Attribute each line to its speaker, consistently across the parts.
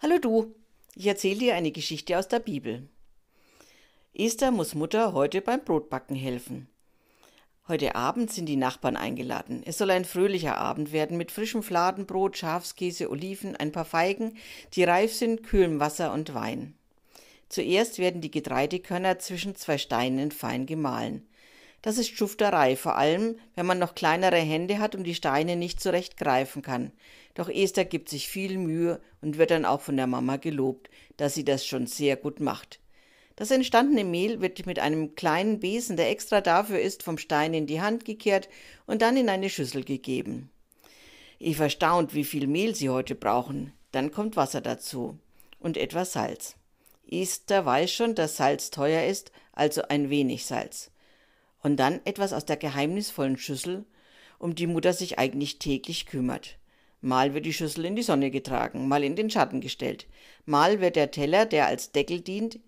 Speaker 1: Hallo du, ich erzähle dir eine Geschichte aus der Bibel. Esther muss Mutter heute beim Brotbacken helfen. Heute Abend sind die Nachbarn eingeladen. Es soll ein fröhlicher Abend werden mit frischem Fladenbrot, Schafskäse, Oliven, ein paar Feigen, die reif sind, kühlem Wasser und Wein. Zuerst werden die Getreidekörner zwischen zwei Steinen fein gemahlen. Das ist Schufterei, vor allem, wenn man noch kleinere Hände hat und die Steine nicht zurecht greifen kann. Doch Esther gibt sich viel Mühe und wird dann auch von der Mama gelobt, dass sie das schon sehr gut macht. Das entstandene Mehl wird mit einem kleinen Besen, der extra dafür ist, vom Stein in die Hand gekehrt und dann in eine Schüssel gegeben. Eva staunt, wie viel Mehl sie heute brauchen. Dann kommt Wasser dazu und etwas Salz. Esther weiß schon, dass Salz teuer ist, also ein wenig Salz. Und dann etwas aus der geheimnisvollen Schüssel, um die Mutter sich eigentlich täglich kümmert. Mal wird die Schüssel in die Sonne getragen, mal in den Schatten gestellt. Mal wird der Teller, der als Deckel dient,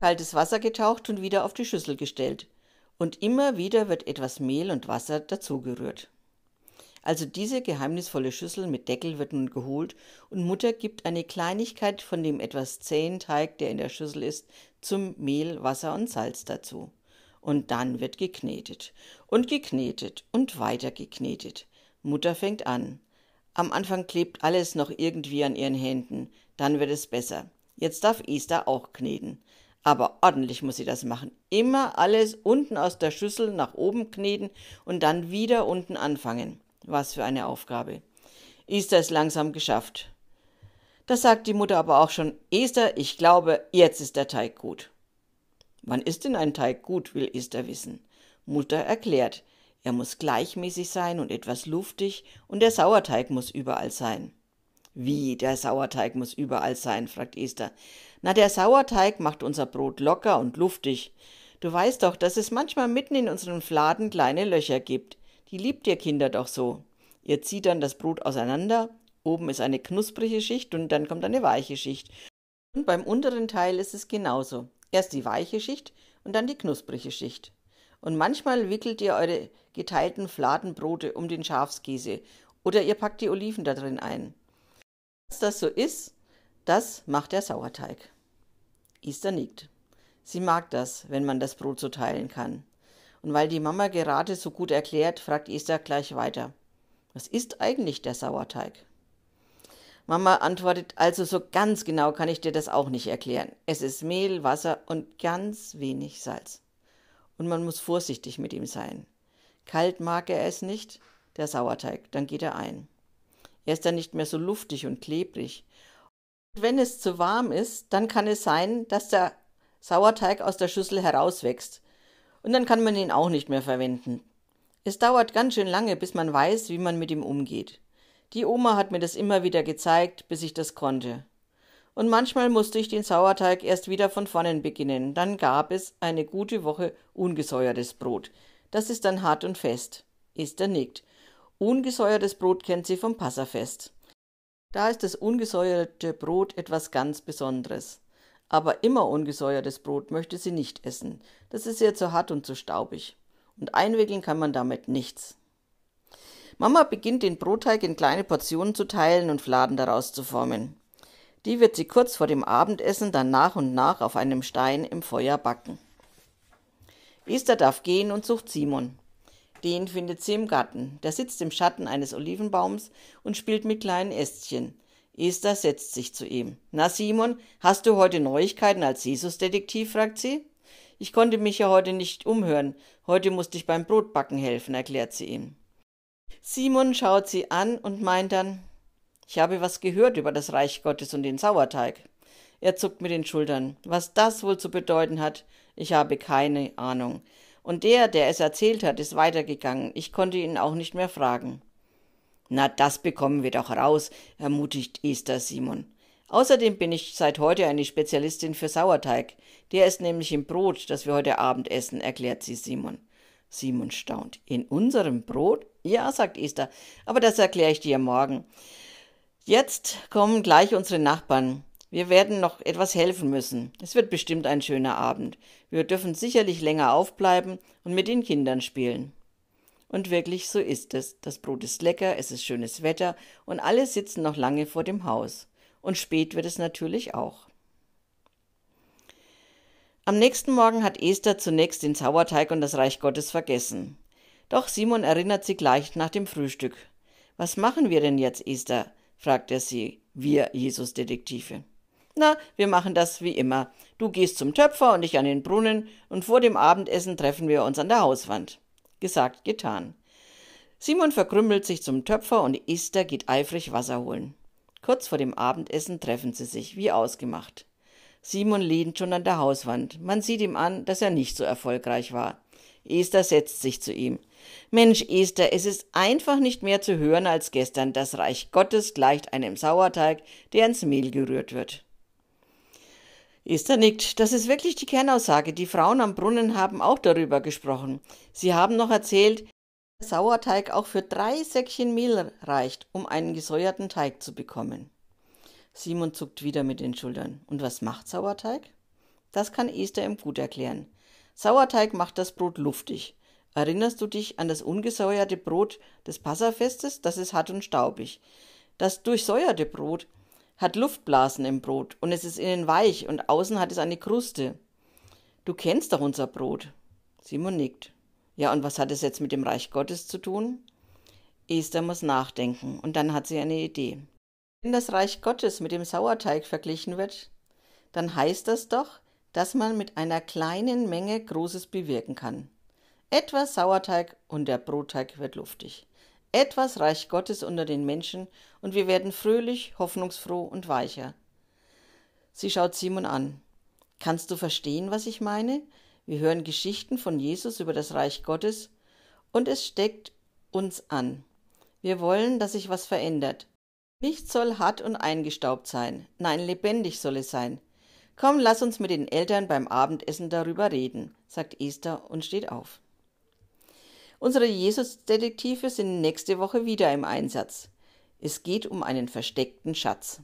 Speaker 1: kaltes Wasser getaucht und wieder auf die Schüssel gestellt. Und immer wieder wird etwas Mehl und Wasser dazugerührt. Also diese geheimnisvolle Schüssel mit Deckel wird nun geholt und Mutter gibt eine Kleinigkeit von dem etwas zähen Teig, der in der Schüssel ist, zum Mehl, Wasser und Salz dazu. Und dann wird geknetet und geknetet und weiter geknetet. Mutter fängt an. Am Anfang klebt alles noch irgendwie an ihren Händen, dann wird es besser. Jetzt darf Esther auch kneten. Aber ordentlich muss sie das machen. Immer alles unten aus der Schüssel nach oben kneten und dann wieder unten anfangen. Was für eine Aufgabe. Esther ist langsam geschafft. Das sagt die Mutter aber auch schon. Esther, ich glaube, jetzt ist der Teig gut. Wann ist denn ein Teig gut, will Esther wissen. Mutter erklärt, er muss gleichmäßig sein und etwas luftig und der Sauerteig muss überall sein. Wie, der Sauerteig muss überall sein? fragt Esther. Na, der Sauerteig macht unser Brot locker und luftig. Du weißt doch, dass es manchmal mitten in unseren Fladen kleine Löcher gibt. Die liebt ihr Kinder doch so. Ihr zieht dann das Brot auseinander, oben ist eine knusprige Schicht und dann kommt eine weiche Schicht. Und beim unteren Teil ist es genauso. Erst die weiche Schicht und dann die knusprige Schicht. Und manchmal wickelt ihr eure geteilten Fladenbrote um den Schafskäse oder ihr packt die Oliven da drin ein. Dass das so ist, das macht der Sauerteig. Esther nickt. Sie mag das, wenn man das Brot so teilen kann. Und weil die Mama gerade so gut erklärt, fragt Esther gleich weiter. Was ist eigentlich der Sauerteig? Mama antwortet, also so ganz genau kann ich dir das auch nicht erklären. Es ist Mehl, Wasser und ganz wenig Salz. Und man muss vorsichtig mit ihm sein. Kalt mag er es nicht, der Sauerteig, dann geht er ein. Er ist dann nicht mehr so luftig und klebrig. Und wenn es zu warm ist, dann kann es sein, dass der Sauerteig aus der Schüssel herauswächst. Und dann kann man ihn auch nicht mehr verwenden. Es dauert ganz schön lange, bis man weiß, wie man mit ihm umgeht. Die Oma hat mir das immer wieder gezeigt, bis ich das konnte. Und manchmal musste ich den Sauerteig erst wieder von vorne beginnen. Dann gab es eine gute Woche ungesäuertes Brot. Das ist dann hart und fest. Esther nickt. Ungesäuertes Brot kennt sie vom Passafest. Da ist das ungesäuerte Brot etwas ganz Besonderes. Aber immer ungesäuertes Brot möchte sie nicht essen. Das ist ihr zu hart und zu staubig. Und einwickeln kann man damit nichts. Mama beginnt den Brotteig in kleine Portionen zu teilen und Fladen daraus zu formen. Die wird sie kurz vor dem Abendessen dann nach und nach auf einem Stein im Feuer backen. Esther darf gehen und sucht Simon. Den findet sie im Garten. Der sitzt im Schatten eines Olivenbaums und spielt mit kleinen Ästchen. Esther setzt sich zu ihm. Na, Simon, hast du heute Neuigkeiten als Jesus-Detektiv? fragt sie. Ich konnte mich ja heute nicht umhören. Heute musste ich beim Brotbacken helfen, erklärt sie ihm. Simon schaut sie an und meint dann, ich habe was gehört über das Reich Gottes und den Sauerteig. Er zuckt mit den Schultern. Was das wohl zu bedeuten hat, ich habe keine Ahnung. Und der, der es erzählt hat, ist weitergegangen. Ich konnte ihn auch nicht mehr fragen. Na, das bekommen wir doch raus, ermutigt Esther Simon. Außerdem bin ich seit heute eine Spezialistin für Sauerteig. Der ist nämlich im Brot, das wir heute Abend essen, erklärt sie Simon. Simon staunt. In unserem Brot? Ja, sagt Esther, aber das erkläre ich dir morgen. Jetzt kommen gleich unsere Nachbarn. Wir werden noch etwas helfen müssen. Es wird bestimmt ein schöner Abend. Wir dürfen sicherlich länger aufbleiben und mit den Kindern spielen. Und wirklich so ist es. Das Brot ist lecker, es ist schönes Wetter und alle sitzen noch lange vor dem Haus. und spät wird es natürlich auch. Am nächsten Morgen hat Esther zunächst den Sauerteig und das Reich Gottes vergessen. Doch Simon erinnert sie gleich nach dem Frühstück. Was machen wir denn jetzt, Esther? fragt er sie, wir Jesus-Detektive. Na, wir machen das wie immer. Du gehst zum Töpfer und ich an den Brunnen und vor dem Abendessen treffen wir uns an der Hauswand. Gesagt, getan. Simon verkrümmelt sich zum Töpfer und Esther geht eifrig Wasser holen. Kurz vor dem Abendessen treffen sie sich, wie ausgemacht. Simon lehnt schon an der Hauswand. Man sieht ihm an, dass er nicht so erfolgreich war. Esther setzt sich zu ihm. Mensch, Esther, es ist einfach nicht mehr zu hören als gestern. Das Reich Gottes gleicht einem Sauerteig, der ins Mehl gerührt wird. Esther nickt. Das ist wirklich die Kernaussage. Die Frauen am Brunnen haben auch darüber gesprochen. Sie haben noch erzählt, dass Sauerteig auch für drei Säckchen Mehl reicht, um einen gesäuerten Teig zu bekommen. Simon zuckt wieder mit den Schultern. Und was macht Sauerteig? Das kann Esther ihm gut erklären. Sauerteig macht das Brot luftig. Erinnerst du dich an das ungesäuerte Brot des Passafestes? Das ist hart und staubig. Das durchsäuerte Brot hat Luftblasen im Brot und es ist innen weich und außen hat es eine Kruste. Du kennst doch unser Brot. Simon nickt. Ja, und was hat es jetzt mit dem Reich Gottes zu tun? Esther muss nachdenken und dann hat sie eine Idee. Wenn das Reich Gottes mit dem Sauerteig verglichen wird, dann heißt das doch, dass man mit einer kleinen Menge Großes bewirken kann. Etwas Sauerteig und der Brotteig wird luftig etwas Reich Gottes unter den Menschen und wir werden fröhlich, hoffnungsfroh und weicher. Sie schaut Simon an. Kannst du verstehen, was ich meine? Wir hören Geschichten von Jesus über das Reich Gottes und es steckt uns an. Wir wollen, dass sich was verändert. Nichts soll hart und eingestaubt sein, nein, lebendig soll es sein. Komm, lass uns mit den Eltern beim Abendessen darüber reden, sagt Esther und steht auf. Unsere Jesus-Detektive sind nächste Woche wieder im Einsatz. Es geht um einen versteckten Schatz.